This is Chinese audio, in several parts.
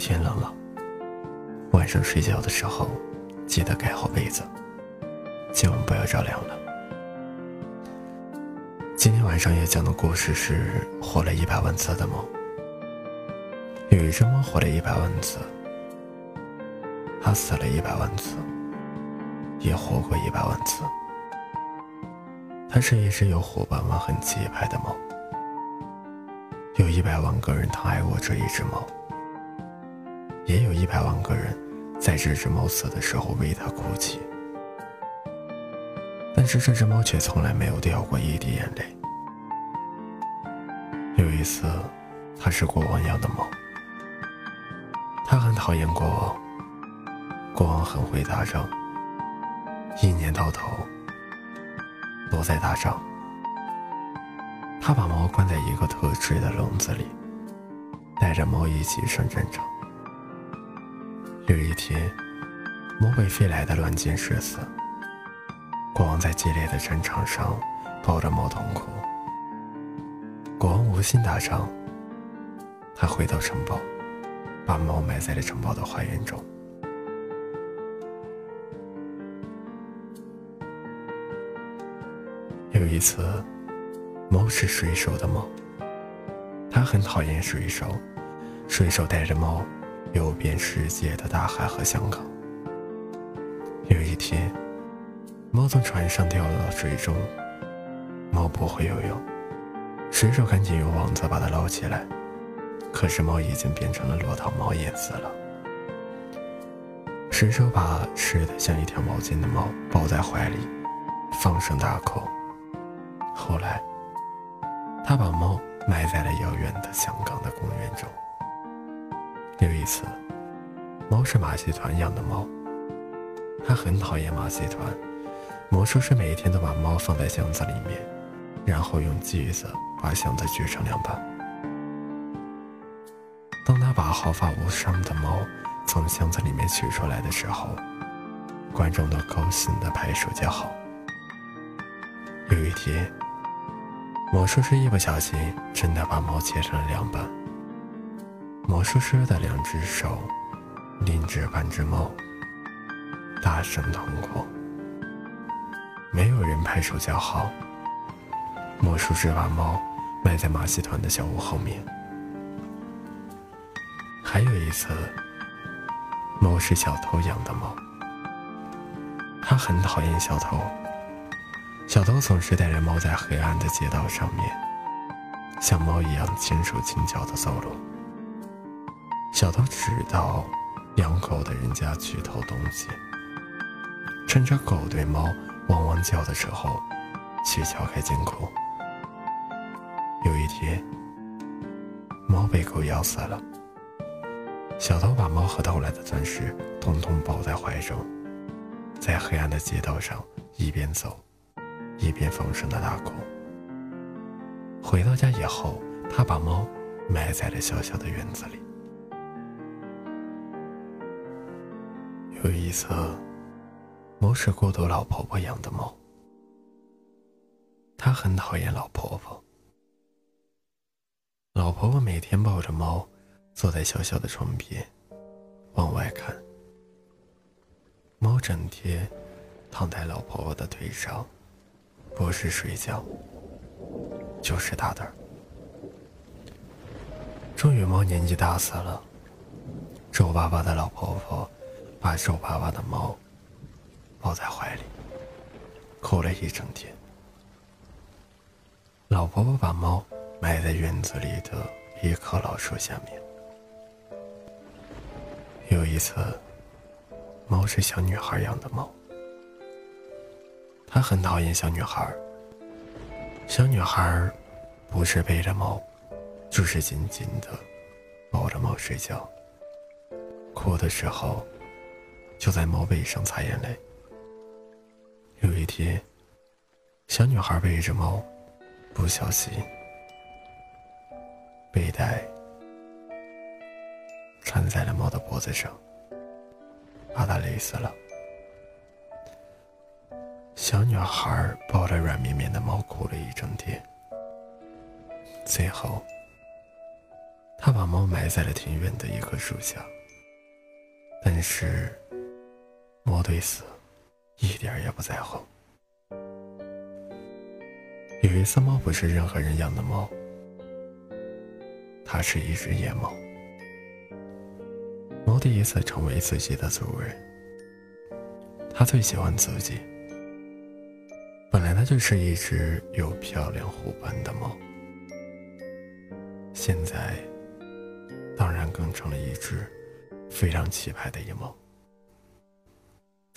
天冷了，晚上睡觉的时候记得盖好被子，千万不要着凉了。今天晚上要讲的故事是活了一百万次的猫。有一只猫活了一百万次，它死了一百万次，也活过一百万次。它是一只有虎斑纹、很气派的猫。有一百万个人疼爱过这一只猫，也有一百万个人在这只猫死的时候为它哭泣。但是这只猫却从来没有掉过一滴眼泪。有一次，它是国王养的猫。他很讨厌国王。国王很会打仗，一年到头都在打仗。他把猫关在一个特制的笼子里，带着猫一起上战场。有一天，猫被飞来的乱箭射死。国王在激烈的战场上抱着猫痛哭。国王无心打仗，他回到城堡。把猫埋在了城堡的花园中。有一次，猫是水手的猫，它很讨厌水手。水手带着猫游遍世界的大海和香港。有一天，猫从船上掉到水中，猫不会游泳，水手赶紧用网子把它捞起来。可是猫已经变成了落汤猫，也死了。水手把湿的像一条毛巾的猫抱在怀里，放声大哭。后来，他把猫埋在了遥远的香港的公园中。有一次，猫是马戏团养的猫，它很讨厌马戏团。魔术师每一天都把猫放在箱子里面，然后用锯子把箱子锯成两半。当他把毫发无伤的猫从箱子里面取出来的时候，观众都高兴地拍手叫好。有一天，魔术师一不小心真的把猫切成了两半。魔术师的两只手拎着半只猫，大声痛哭。没有人拍手叫好。魔术师把猫埋在马戏团的小屋后面。还有一次，猫是小偷养的猫，他很讨厌小偷。小偷总是带着猫在黑暗的街道上面，像猫一样轻手轻脚的走路。小偷知道养狗的人家去偷东西，趁着狗对猫汪汪叫的时候，去撬开金库。有一天，猫被狗咬死了。小偷把猫和偷来的钻石统统抱在怀中，在黑暗的街道上一边走，一边放声的大哭。回到家以后，他把猫埋在了小小的院子里。有一次，猫是孤独老婆婆养的猫，她很讨厌老婆婆。老婆婆每天抱着猫。坐在小小的窗边，往外看。猫整天躺在老婆婆的腿上，不是睡觉，就是打盹。终于，猫年纪大死了，皱巴巴的老婆婆把皱巴巴的猫抱在怀里，哭了一整天。老婆婆把猫埋在院子里的一棵老树下面。有一次，猫是小女孩养的猫，她很讨厌小女孩。小女孩不是背着猫，就是紧紧的抱着猫睡觉。哭的时候，就在猫背上擦眼泪。有一天，小女孩背着猫，不小心背带。缠在了猫的脖子上，把它勒死了。小女孩抱着软绵绵的猫哭了一整天，最后，他把猫埋在了庭院的一棵树下，但是猫对此一点也不在乎。有一次，猫不是任何人养的猫，它是一只野猫。猫第一次成为自己的主人，它最喜欢自己。本来它就是一只有漂亮虎斑的猫，现在当然更成了一只非常气派的野猫。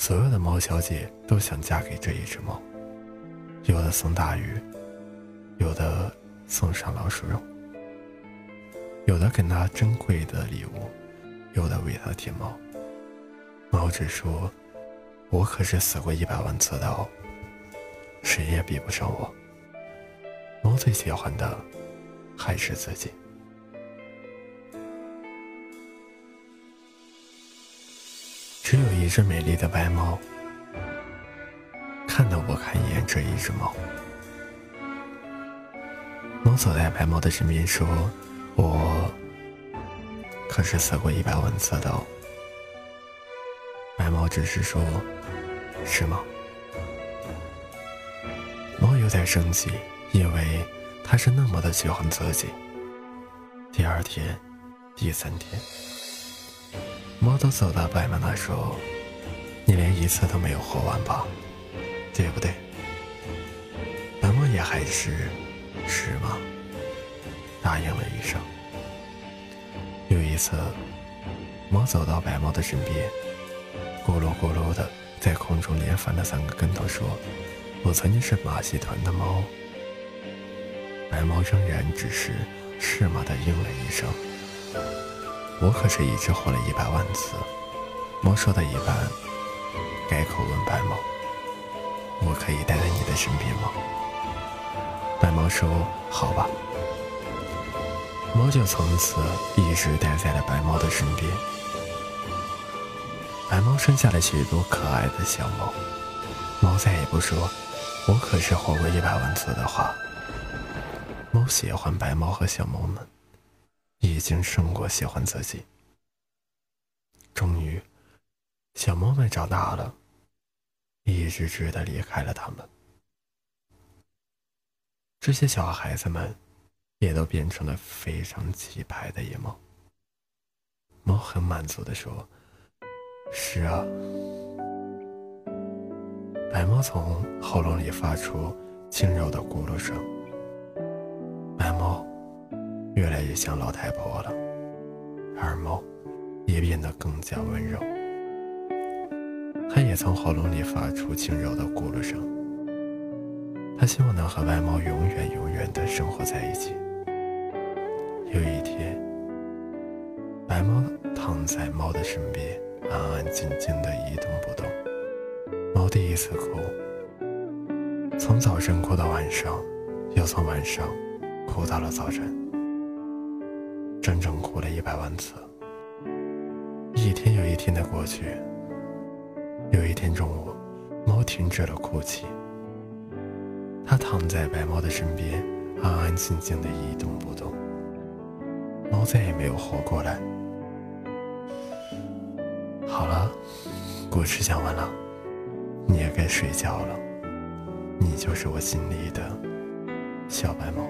所有的猫小姐都想嫁给这一只猫，有的送大鱼，有的送上老鼠肉，有的给它珍贵的礼物。有的为他舔毛，猫只说：“我可是死过一百万次的哦，谁也比不上我。”猫最喜欢的还是自己。一只美丽的白猫，看都不看一眼这一只猫。猫走在白猫的身边说：“我。”可是死过一百万次的哦。白猫只是说：“是吗？”猫有点生气，因为它是那么的喜欢自己。第二天，第三天，猫都走到白猫那说：“你连一次都没有活完吧？对不对？”白猫也还是是吗？答应了一声。有一次，猫走到白猫的身边，咕噜咕噜的在空中连翻了三个跟头，说：“我曾经是马戏团的猫。”白猫仍然只是是吗的应了一声。我可是一直活了一百万次。猫说到一半，改口问白猫：“我可以待在你的身边吗？”白猫说：“好吧。”猫就从此一直待在了白猫的身边。白猫生下了许多可爱的小猫，猫再也不说“我可是活过一百万次”的话。猫喜欢白猫和小猫们，已经胜过喜欢自己。终于，小猫们长大了，一只只的离开了它们。这些小孩子们。也都变成了非常气派的野猫。猫很满足的说：“是啊。”白猫从喉咙里发出轻柔的咕噜声。白猫越来越像老太婆了，而猫也变得更加温柔。它也从喉咙里发出轻柔的咕噜声。它希望能和白猫永远永远的生活在一起。有一天，白猫躺在猫的身边，安安静静的一动不动。猫第一次哭，从早晨哭到晚上，又从晚上哭到了早晨，整整哭了一百万次。一天又一天的过去，有一天中午，猫停止了哭泣，它躺在白猫的身边，安安静静的一动不动。猫再也没有活过来。好了，故事讲完了，你也该睡觉了。你就是我心里的小白猫。